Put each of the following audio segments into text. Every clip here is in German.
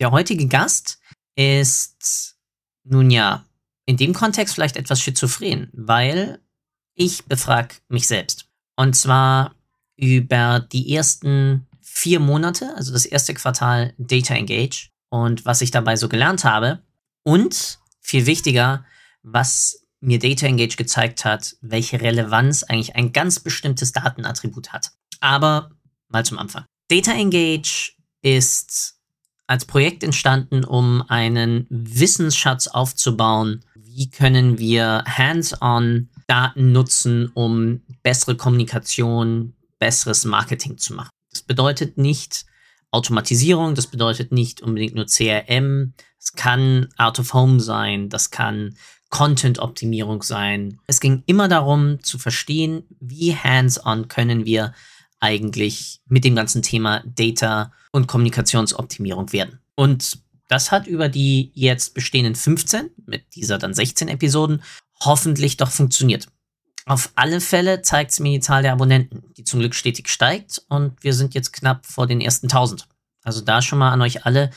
Der heutige Gast ist nun ja in dem Kontext vielleicht etwas schizophren, weil ich befrage mich selbst. Und zwar über die ersten vier Monate, also das erste Quartal Data Engage und was ich dabei so gelernt habe. Und viel wichtiger, was mir Data Engage gezeigt hat, welche Relevanz eigentlich ein ganz bestimmtes Datenattribut hat. Aber mal zum Anfang. Data Engage ist als Projekt entstanden, um einen Wissensschatz aufzubauen. Wie können wir hands-on Daten nutzen, um bessere Kommunikation, besseres Marketing zu machen? Das bedeutet nicht Automatisierung, das bedeutet nicht unbedingt nur CRM. Es kann Out of Home sein, das kann Content-Optimierung sein. Es ging immer darum zu verstehen, wie hands-on können wir eigentlich mit dem ganzen Thema Data und Kommunikationsoptimierung werden. Und das hat über die jetzt bestehenden 15, mit dieser dann 16 Episoden, hoffentlich doch funktioniert. Auf alle Fälle zeigt es mir die Zahl der Abonnenten, die zum Glück stetig steigt und wir sind jetzt knapp vor den ersten 1000. Also da schon mal an euch alle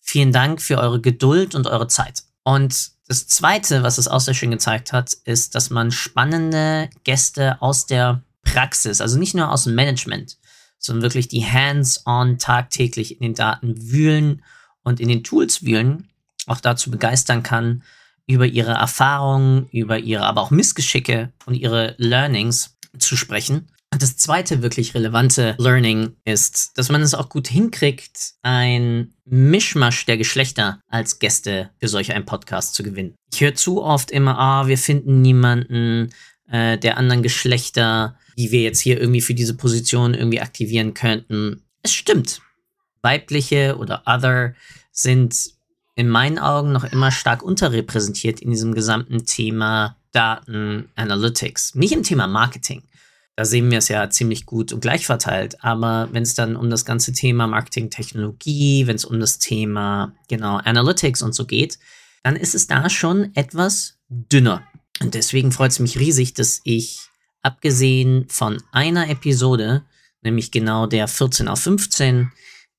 vielen Dank für eure Geduld und eure Zeit. Und das Zweite, was es auch sehr schön gezeigt hat, ist, dass man spannende Gäste aus der Praxis, also nicht nur aus dem Management, sondern wirklich die hands-on tagtäglich in den Daten wühlen und in den Tools wühlen, auch dazu begeistern kann, über ihre Erfahrungen, über ihre aber auch Missgeschicke und ihre Learnings zu sprechen. Und das zweite wirklich relevante Learning ist, dass man es auch gut hinkriegt, ein Mischmasch der Geschlechter als Gäste für solch einen Podcast zu gewinnen. Ich höre zu oft immer, ah, wir finden niemanden äh, der anderen Geschlechter die wir jetzt hier irgendwie für diese Position irgendwie aktivieren könnten. Es stimmt. Weibliche oder other sind in meinen Augen noch immer stark unterrepräsentiert in diesem gesamten Thema Daten Analytics. Nicht im Thema Marketing. Da sehen wir es ja ziemlich gut und gleich verteilt. Aber wenn es dann um das ganze Thema Marketing-Technologie, wenn es um das Thema genau Analytics und so geht, dann ist es da schon etwas dünner. Und deswegen freut es mich riesig, dass ich abgesehen von einer Episode, nämlich genau der 14 auf 15,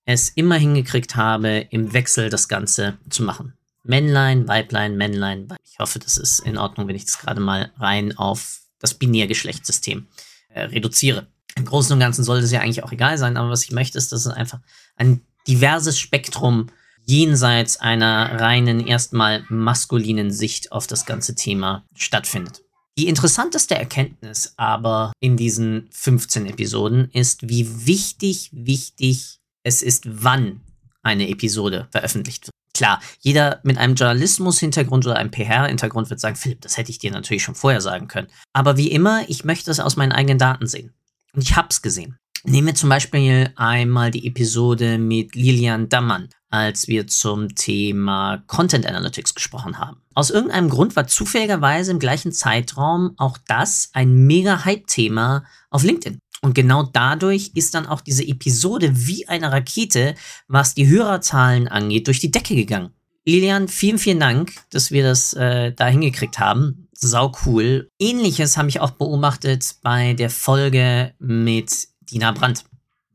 es immer hingekriegt habe, im Wechsel das Ganze zu machen. Männlein, Weiblein, Männlein. Ich hoffe, das ist in Ordnung, wenn ich das gerade mal rein auf das Binärgeschlechtssystem äh, reduziere. Im Großen und Ganzen sollte es ja eigentlich auch egal sein, aber was ich möchte, ist, dass es einfach ein diverses Spektrum jenseits einer reinen, erstmal maskulinen Sicht auf das ganze Thema stattfindet. Die interessanteste Erkenntnis aber in diesen 15 Episoden ist, wie wichtig, wichtig es ist, wann eine Episode veröffentlicht wird. Klar, jeder mit einem Journalismus-Hintergrund oder einem PR-Hintergrund wird sagen, Philipp, das hätte ich dir natürlich schon vorher sagen können. Aber wie immer, ich möchte es aus meinen eigenen Daten sehen. Und ich hab's gesehen. Nehmen wir zum Beispiel einmal die Episode mit Lilian Dammann, als wir zum Thema Content Analytics gesprochen haben. Aus irgendeinem Grund war zufälligerweise im gleichen Zeitraum auch das ein mega Hype-Thema auf LinkedIn. Und genau dadurch ist dann auch diese Episode wie eine Rakete, was die Hörerzahlen angeht, durch die Decke gegangen. Lilian, vielen, vielen Dank, dass wir das äh, da hingekriegt haben. Sau cool. Ähnliches habe ich auch beobachtet bei der Folge mit Dina Brandt.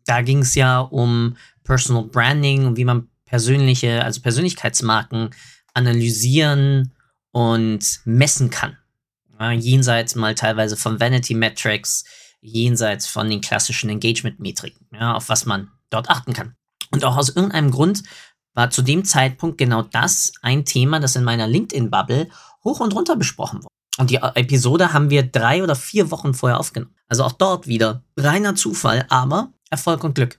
Da ging es ja um Personal Branding und wie man persönliche, also Persönlichkeitsmarken analysieren und messen kann. Ja, jenseits mal teilweise von Vanity Metrics, jenseits von den klassischen Engagement-Metriken, ja, auf was man dort achten kann. Und auch aus irgendeinem Grund war zu dem Zeitpunkt genau das ein Thema, das in meiner LinkedIn-Bubble hoch und runter besprochen wurde. Und die Episode haben wir drei oder vier Wochen vorher aufgenommen. Also auch dort wieder reiner Zufall, aber Erfolg und Glück.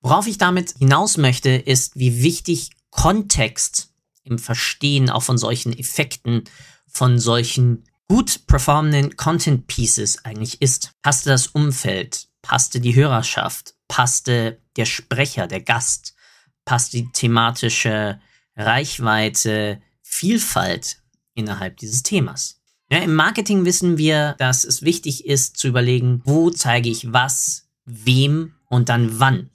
Worauf ich damit hinaus möchte, ist, wie wichtig Kontext im Verstehen auch von solchen Effekten, von solchen gut performenden Content Pieces eigentlich ist. Passte das Umfeld, passte die Hörerschaft, passte der Sprecher, der Gast, passte die thematische Reichweite, Vielfalt innerhalb dieses Themas. Ja, Im Marketing wissen wir, dass es wichtig ist zu überlegen, wo zeige ich was, wem und dann wann.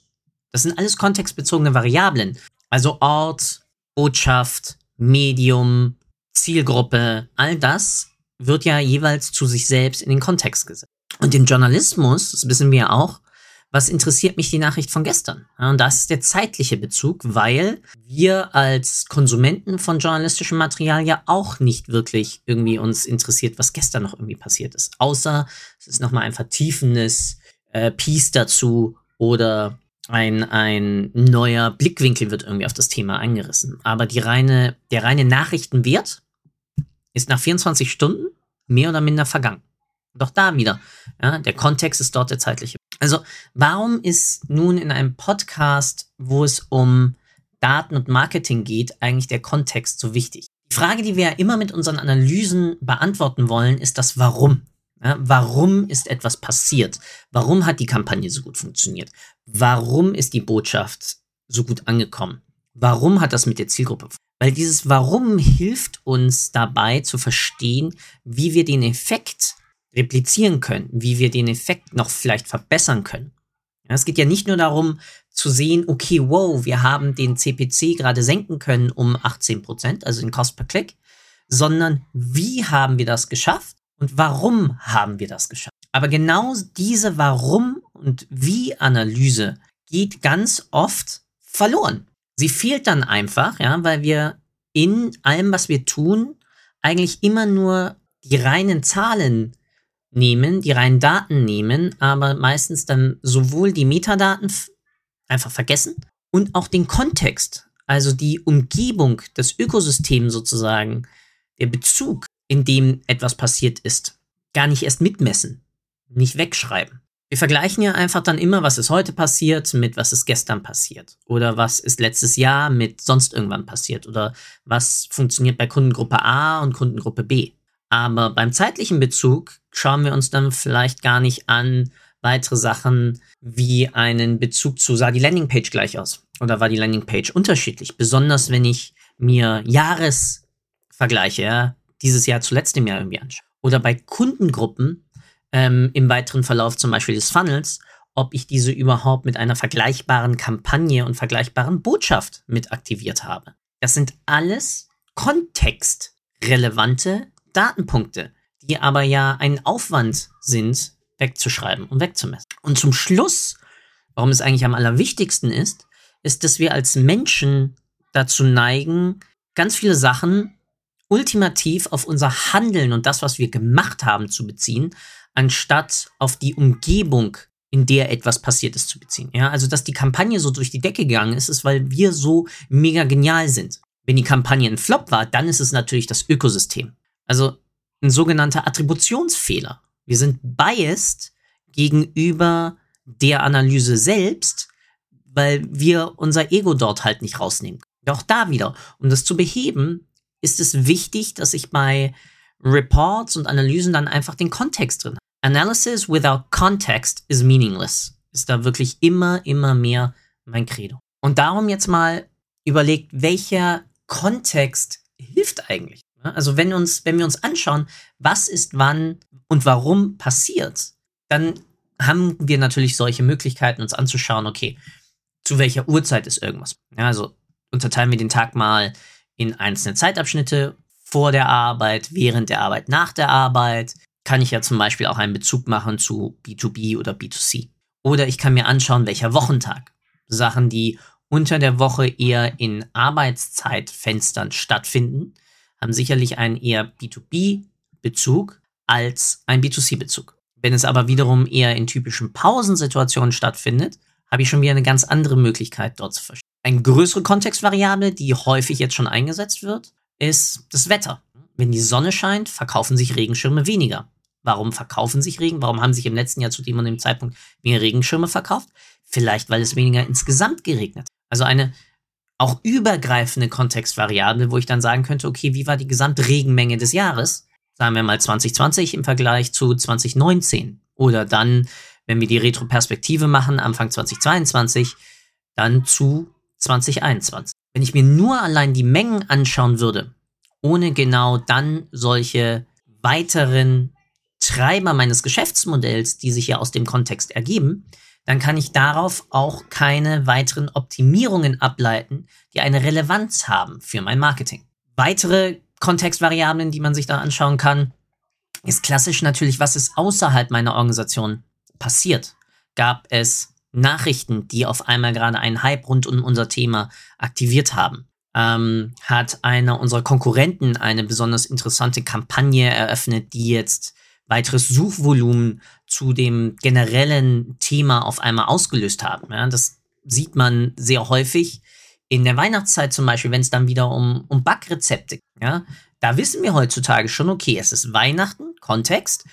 Das sind alles kontextbezogene Variablen. Also Ort, Botschaft, Medium, Zielgruppe, all das wird ja jeweils zu sich selbst in den Kontext gesetzt. Und im Journalismus, das wissen wir auch, was interessiert mich die Nachricht von gestern? Ja, und das ist der zeitliche Bezug, weil wir als Konsumenten von journalistischem Material ja auch nicht wirklich irgendwie uns interessiert, was gestern noch irgendwie passiert ist. Außer es ist nochmal ein vertiefendes äh, Piece dazu oder ein, ein neuer Blickwinkel wird irgendwie auf das Thema angerissen. Aber die reine, der reine Nachrichtenwert ist nach 24 Stunden mehr oder minder vergangen. Doch da wieder, ja, der Kontext ist dort der zeitliche. Also, warum ist nun in einem Podcast, wo es um Daten und Marketing geht, eigentlich der Kontext so wichtig? Die Frage, die wir ja immer mit unseren Analysen beantworten wollen, ist das Warum. Ja, warum ist etwas passiert? Warum hat die Kampagne so gut funktioniert? Warum ist die Botschaft so gut angekommen? Warum hat das mit der Zielgruppe? Weil dieses Warum hilft uns dabei zu verstehen, wie wir den Effekt replizieren können, wie wir den Effekt noch vielleicht verbessern können. Ja, es geht ja nicht nur darum zu sehen, okay, wow, wir haben den CPC gerade senken können um 18 Prozent, also den Cost per Click, sondern wie haben wir das geschafft und warum haben wir das geschafft. Aber genau diese Warum und Wie Analyse geht ganz oft verloren. Sie fehlt dann einfach, ja, weil wir in allem, was wir tun, eigentlich immer nur die reinen Zahlen nehmen, die reinen Daten nehmen, aber meistens dann sowohl die Metadaten einfach vergessen und auch den Kontext, also die Umgebung, das Ökosystem sozusagen, der Bezug, in dem etwas passiert ist, gar nicht erst mitmessen, nicht wegschreiben. Wir vergleichen ja einfach dann immer, was ist heute passiert mit was ist gestern passiert oder was ist letztes Jahr mit sonst irgendwann passiert oder was funktioniert bei Kundengruppe A und Kundengruppe B. Aber beim zeitlichen Bezug schauen wir uns dann vielleicht gar nicht an weitere Sachen wie einen Bezug zu, sah die Landingpage gleich aus oder war die Landingpage unterschiedlich. Besonders wenn ich mir Jahresvergleiche, ja, dieses Jahr zu letztem Jahr irgendwie anschaue. Oder bei Kundengruppen ähm, im weiteren Verlauf zum Beispiel des Funnels, ob ich diese überhaupt mit einer vergleichbaren Kampagne und vergleichbaren Botschaft mit aktiviert habe. Das sind alles kontextrelevante Datenpunkte, die aber ja ein Aufwand sind, wegzuschreiben und wegzumessen. Und zum Schluss, warum es eigentlich am allerwichtigsten ist, ist, dass wir als Menschen dazu neigen, ganz viele Sachen ultimativ auf unser Handeln und das, was wir gemacht haben, zu beziehen, anstatt auf die Umgebung, in der etwas passiert ist, zu beziehen. Ja, also dass die Kampagne so durch die Decke gegangen ist, ist, weil wir so mega genial sind. Wenn die Kampagne ein Flop war, dann ist es natürlich das Ökosystem. Also ein sogenannter Attributionsfehler. Wir sind biased gegenüber der Analyse selbst, weil wir unser Ego dort halt nicht rausnehmen. Doch da wieder, um das zu beheben, ist es wichtig, dass ich bei Reports und Analysen dann einfach den Kontext drin habe. Analysis without context is meaningless. Ist da wirklich immer, immer mehr mein Credo. Und darum jetzt mal überlegt, welcher Kontext hilft eigentlich? Also wenn uns, wenn wir uns anschauen, was ist wann und warum passiert, dann haben wir natürlich solche Möglichkeiten, uns anzuschauen, okay, zu welcher Uhrzeit ist irgendwas. Ja, also unterteilen wir den Tag mal in einzelne Zeitabschnitte vor der Arbeit, während der Arbeit, nach der Arbeit. Kann ich ja zum Beispiel auch einen Bezug machen zu B2B oder B2C. Oder ich kann mir anschauen, welcher Wochentag. Sachen, die unter der Woche eher in Arbeitszeitfenstern stattfinden, haben sicherlich einen eher B2B-Bezug als einen B2C-Bezug. Wenn es aber wiederum eher in typischen Pausensituationen stattfindet, habe ich schon wieder eine ganz andere Möglichkeit dort zu verstehen. Eine größere Kontextvariable, die häufig jetzt schon eingesetzt wird, ist das Wetter. Wenn die Sonne scheint, verkaufen sich Regenschirme weniger. Warum verkaufen sich Regen? Warum haben sich im letzten Jahr zu dem und dem Zeitpunkt mehr Regenschirme verkauft? Vielleicht, weil es weniger insgesamt geregnet. Also eine auch übergreifende Kontextvariable, wo ich dann sagen könnte, okay, wie war die Gesamtregenmenge des Jahres? Sagen wir mal 2020 im Vergleich zu 2019. Oder dann, wenn wir die Retroperspektive machen, Anfang 2022, dann zu 2021. wenn ich mir nur allein die Mengen anschauen würde, ohne genau dann solche weiteren Treiber meines Geschäftsmodells, die sich ja aus dem Kontext ergeben, dann kann ich darauf auch keine weiteren Optimierungen ableiten, die eine Relevanz haben für mein Marketing. Weitere Kontextvariablen, die man sich da anschauen kann, ist klassisch natürlich, was ist außerhalb meiner Organisation passiert. Gab es Nachrichten, die auf einmal gerade einen Hype rund um unser Thema aktiviert haben? Ähm, hat einer unserer Konkurrenten eine besonders interessante Kampagne eröffnet, die jetzt weiteres Suchvolumen zu dem generellen Thema auf einmal ausgelöst haben. Ja, das sieht man sehr häufig in der Weihnachtszeit zum Beispiel, wenn es dann wieder um, um Backrezepte geht. Ja, da wissen wir heutzutage schon, okay, es ist Weihnachten, Kontext,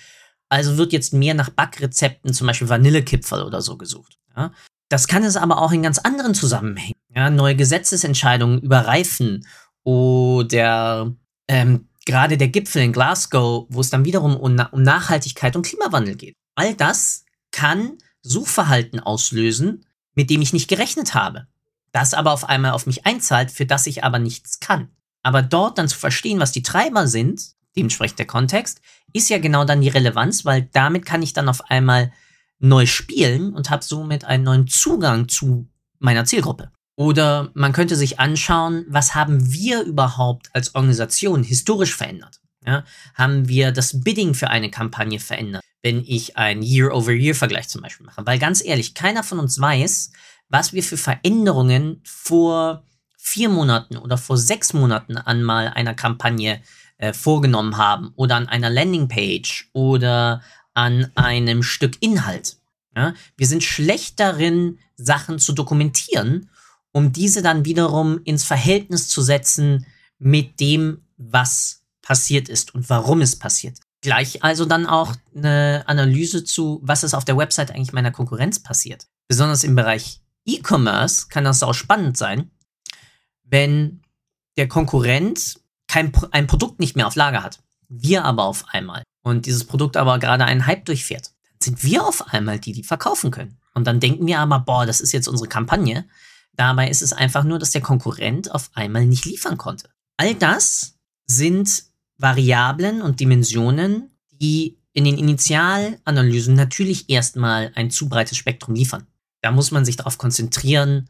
also wird jetzt mehr nach Backrezepten, zum Beispiel Vanillekipferl oder so gesucht. Ja. Das kann es aber auch in ganz anderen Zusammenhängen. Ja, neue Gesetzesentscheidungen überreifen oder ähm, gerade der Gipfel in Glasgow, wo es dann wiederum um, um Nachhaltigkeit und Klimawandel geht. All das kann Suchverhalten auslösen, mit dem ich nicht gerechnet habe. Das aber auf einmal auf mich einzahlt, für das ich aber nichts kann. Aber dort dann zu verstehen, was die Treiber sind, dementsprechend der Kontext, ist ja genau dann die Relevanz, weil damit kann ich dann auf einmal neu spielen und habe somit einen neuen Zugang zu meiner Zielgruppe. Oder man könnte sich anschauen, was haben wir überhaupt als Organisation historisch verändert? Ja, haben wir das Bidding für eine Kampagne verändert, wenn ich einen Year-over-Year-Vergleich zum Beispiel mache? Weil ganz ehrlich, keiner von uns weiß, was wir für Veränderungen vor vier Monaten oder vor sechs Monaten an mal einer Kampagne äh, vorgenommen haben oder an einer Landingpage oder an einem Stück Inhalt. Ja? Wir sind schlecht darin, Sachen zu dokumentieren um diese dann wiederum ins Verhältnis zu setzen mit dem, was passiert ist und warum es passiert. Gleich also dann auch eine Analyse zu, was ist auf der Website eigentlich meiner Konkurrenz passiert. Besonders im Bereich E-Commerce kann das auch spannend sein, wenn der Konkurrent kein ein Produkt nicht mehr auf Lager hat. Wir aber auf einmal. Und dieses Produkt aber gerade einen Hype durchfährt. Dann sind wir auf einmal die, die verkaufen können. Und dann denken wir aber, boah, das ist jetzt unsere Kampagne. Dabei ist es einfach nur, dass der Konkurrent auf einmal nicht liefern konnte. All das sind Variablen und Dimensionen, die in den Initialanalysen natürlich erstmal ein zu breites Spektrum liefern. Da muss man sich darauf konzentrieren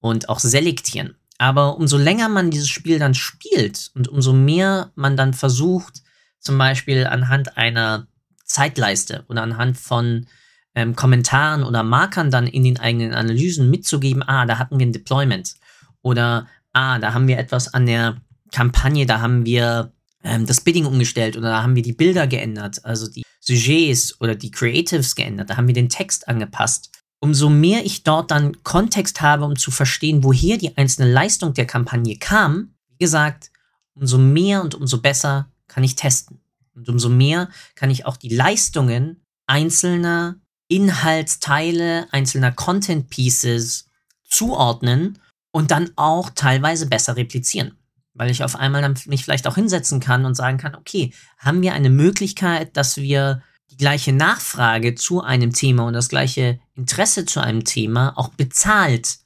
und auch selektieren. Aber umso länger man dieses Spiel dann spielt und umso mehr man dann versucht, zum Beispiel anhand einer Zeitleiste oder anhand von ähm, Kommentaren oder Markern dann in den eigenen Analysen mitzugeben, ah, da hatten wir ein Deployment oder ah, da haben wir etwas an der Kampagne, da haben wir ähm, das Bidding umgestellt oder da haben wir die Bilder geändert, also die Sujets oder die Creatives geändert, da haben wir den Text angepasst. Umso mehr ich dort dann Kontext habe, um zu verstehen, woher die einzelne Leistung der Kampagne kam, wie gesagt, umso mehr und umso besser kann ich testen. Und umso mehr kann ich auch die Leistungen einzelner Inhaltsteile einzelner Content Pieces zuordnen und dann auch teilweise besser replizieren. Weil ich auf einmal dann mich vielleicht auch hinsetzen kann und sagen kann, okay, haben wir eine Möglichkeit, dass wir die gleiche Nachfrage zu einem Thema und das gleiche Interesse zu einem Thema auch bezahlt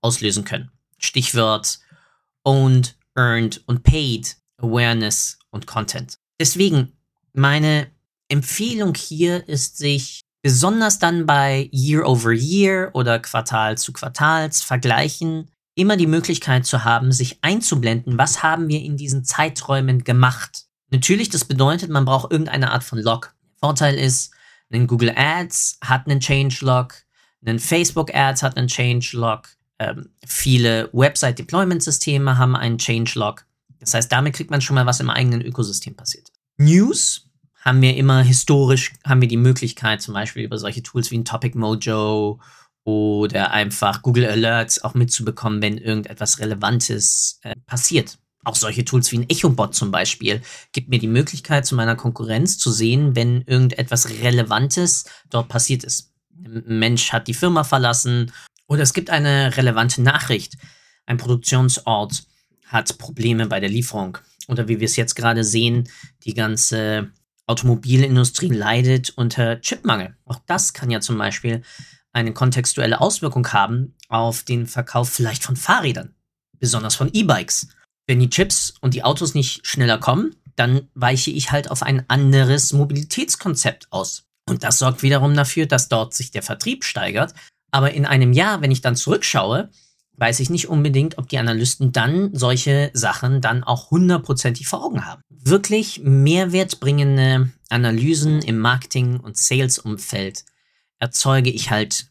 auslösen können. Stichwort owned, earned und paid, Awareness und Content. Deswegen meine Empfehlung hier ist, sich besonders dann bei Year-over-Year oder Quartal zu Quartals vergleichen, immer die Möglichkeit zu haben, sich einzublenden, was haben wir in diesen Zeiträumen gemacht. Natürlich, das bedeutet, man braucht irgendeine Art von Log. Vorteil ist, ein Google Ads hat einen Change-Log, ein Facebook Ads hat einen Change-Log, ähm, viele Website-Deployment-Systeme haben einen Change-Log. Das heißt, damit kriegt man schon mal, was im eigenen Ökosystem passiert. News haben wir immer historisch, haben wir die Möglichkeit, zum Beispiel über solche Tools wie ein Topic Mojo oder einfach Google Alerts auch mitzubekommen, wenn irgendetwas Relevantes äh, passiert. Auch solche Tools wie ein EchoBot zum Beispiel gibt mir die Möglichkeit, zu meiner Konkurrenz zu sehen, wenn irgendetwas Relevantes dort passiert ist. Ein Mensch hat die Firma verlassen oder es gibt eine relevante Nachricht. Ein Produktionsort hat Probleme bei der Lieferung. Oder wie wir es jetzt gerade sehen, die ganze Automobilindustrie leidet unter Chipmangel. Auch das kann ja zum Beispiel eine kontextuelle Auswirkung haben auf den Verkauf vielleicht von Fahrrädern. besonders von E-Bikes. Wenn die Chips und die Autos nicht schneller kommen, dann weiche ich halt auf ein anderes Mobilitätskonzept aus. Und das sorgt wiederum dafür, dass dort sich der Vertrieb steigert. Aber in einem Jahr, wenn ich dann zurückschaue, weiß ich nicht unbedingt, ob die Analysten dann solche Sachen dann auch hundertprozentig vor Augen haben. Wirklich mehrwertbringende Analysen im Marketing- und Sales-Umfeld erzeuge ich halt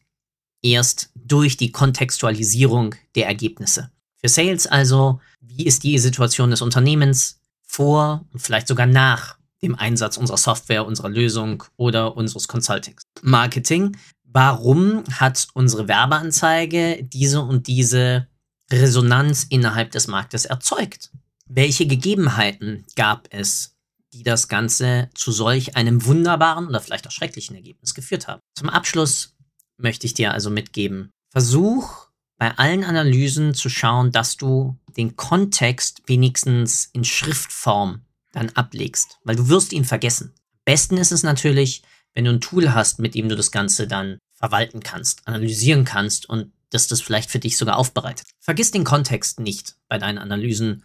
erst durch die Kontextualisierung der Ergebnisse. Für Sales also, wie ist die Situation des Unternehmens vor und vielleicht sogar nach dem Einsatz unserer Software, unserer Lösung oder unseres Consultings. Marketing, warum hat unsere Werbeanzeige diese und diese Resonanz innerhalb des Marktes erzeugt? Welche Gegebenheiten gab es, die das Ganze zu solch einem wunderbaren oder vielleicht auch schrecklichen Ergebnis geführt haben? Zum Abschluss möchte ich dir also mitgeben, versuch bei allen Analysen zu schauen, dass du den Kontext wenigstens in Schriftform dann ablegst, weil du wirst ihn vergessen. Am besten ist es natürlich, wenn du ein Tool hast, mit dem du das Ganze dann verwalten kannst, analysieren kannst und dass das vielleicht für dich sogar aufbereitet. Vergiss den Kontext nicht bei deinen Analysen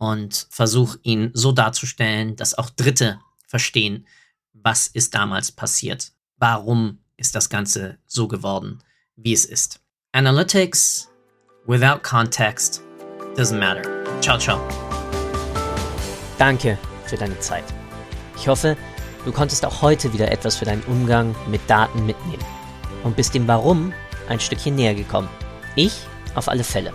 und versuch ihn so darzustellen, dass auch Dritte verstehen, was ist damals passiert, warum ist das Ganze so geworden, wie es ist. Analytics without context doesn't matter. Ciao, ciao. Danke für deine Zeit. Ich hoffe, du konntest auch heute wieder etwas für deinen Umgang mit Daten mitnehmen und bist dem Warum ein Stückchen näher gekommen. Ich auf alle Fälle.